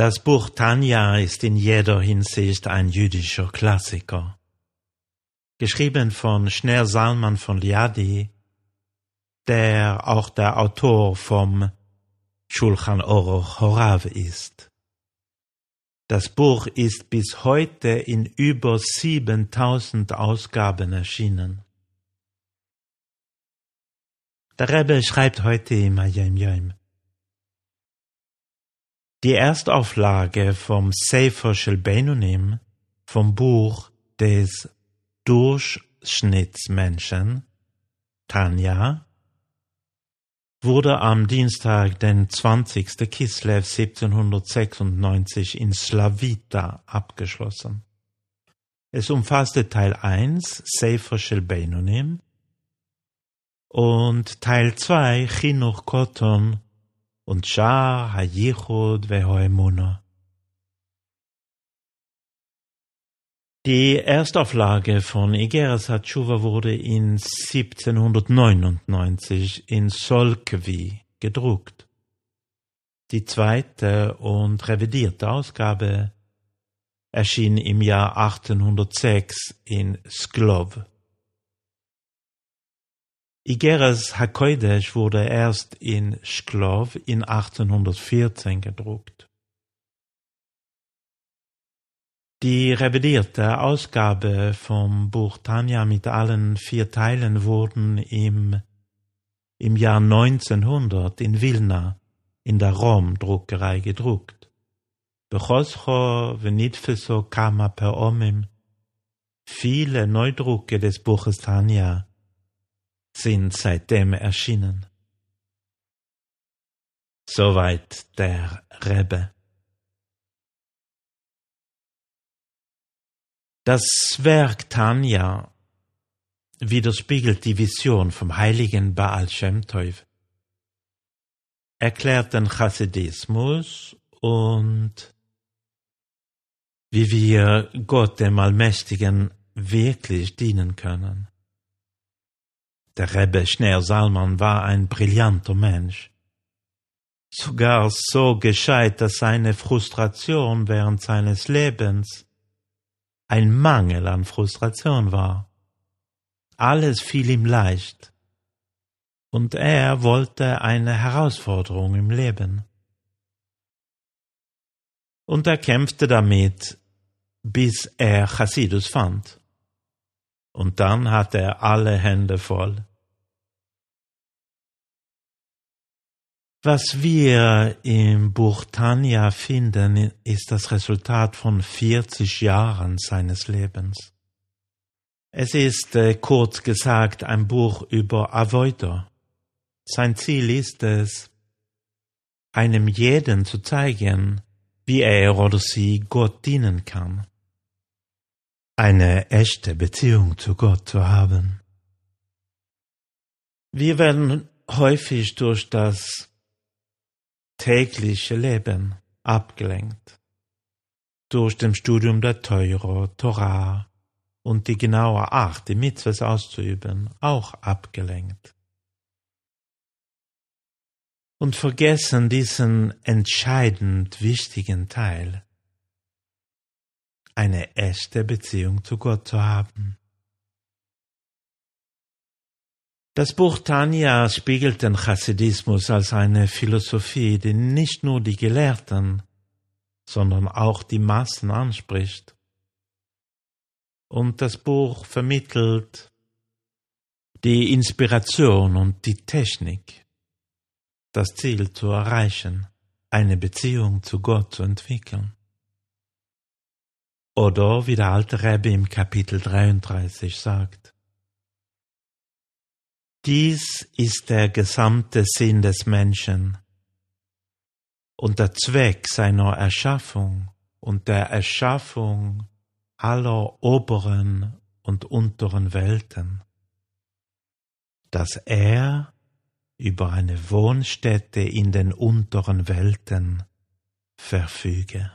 Das Buch Tanja ist in jeder Hinsicht ein jüdischer Klassiker. Geschrieben von Schneer Salman von Liadi, der auch der Autor vom Shulchan Aruch Horav ist. Das Buch ist bis heute in über 7000 Ausgaben erschienen. Der Rebbe schreibt heute im Hayim Yom. Die Erstauflage vom Sefer Shel Benunim, vom Buch des Durchschnittsmenschen, Tanja, wurde am Dienstag, den 20. Kislev 1796 in Slavita abgeschlossen. Es umfasste Teil 1, Sefer Shel Benunim, und Teil 2, Chinuch Koton und Shar HaYichud veHoemuna. Die Erstauflage von Igeras Hatshuva wurde in 1799 in Solkvi gedruckt. Die zweite und revidierte Ausgabe erschien im Jahr 1806 in Sklov. Igeres Hakoidesh wurde erst in Shklov in 1814 gedruckt. Die revidierte Ausgabe vom Buch Tanja mit allen vier Teilen wurden im, im Jahr 1900 in Vilna in der Rom-Druckerei gedruckt. Bechoscho venitfeso kama per omim. Viele Neudrucke des Buches Tanja sind seitdem erschienen. Soweit der Rebbe. Das Werk Tanja widerspiegelt die Vision vom heiligen Baal Shem Tov, erklärt den Chassidismus und wie wir Gott dem Allmächtigen wirklich dienen können. Der Rebbe Schneer Salman war ein brillanter Mensch. Sogar so gescheit, dass seine Frustration während seines Lebens ein Mangel an Frustration war. Alles fiel ihm leicht. Und er wollte eine Herausforderung im Leben. Und er kämpfte damit, bis er Chassidus fand. Und dann hatte er alle Hände voll. Was wir im Buch Tanja finden, ist das Resultat von 40 Jahren seines Lebens. Es ist äh, kurz gesagt ein Buch über Avoider. Sein Ziel ist es, einem jeden zu zeigen, wie er oder sie Gott dienen kann. Eine echte Beziehung zu Gott zu haben. Wir werden häufig durch das tägliche Leben abgelenkt. Durch dem Studium der Teure, Torah und die genaue Art, die Mitzvahs auszuüben, auch abgelenkt. Und vergessen diesen entscheidend wichtigen Teil, eine echte Beziehung zu Gott zu haben. Das Buch Tanja spiegelt den Chassidismus als eine Philosophie, die nicht nur die Gelehrten, sondern auch die Massen anspricht. Und das Buch vermittelt die Inspiration und die Technik, das Ziel zu erreichen, eine Beziehung zu Gott zu entwickeln. Oder wie der alte Rebbe im Kapitel 33 sagt, dies ist der gesamte Sinn des Menschen und der Zweck seiner Erschaffung und der Erschaffung aller oberen und unteren Welten, dass er über eine Wohnstätte in den unteren Welten verfüge.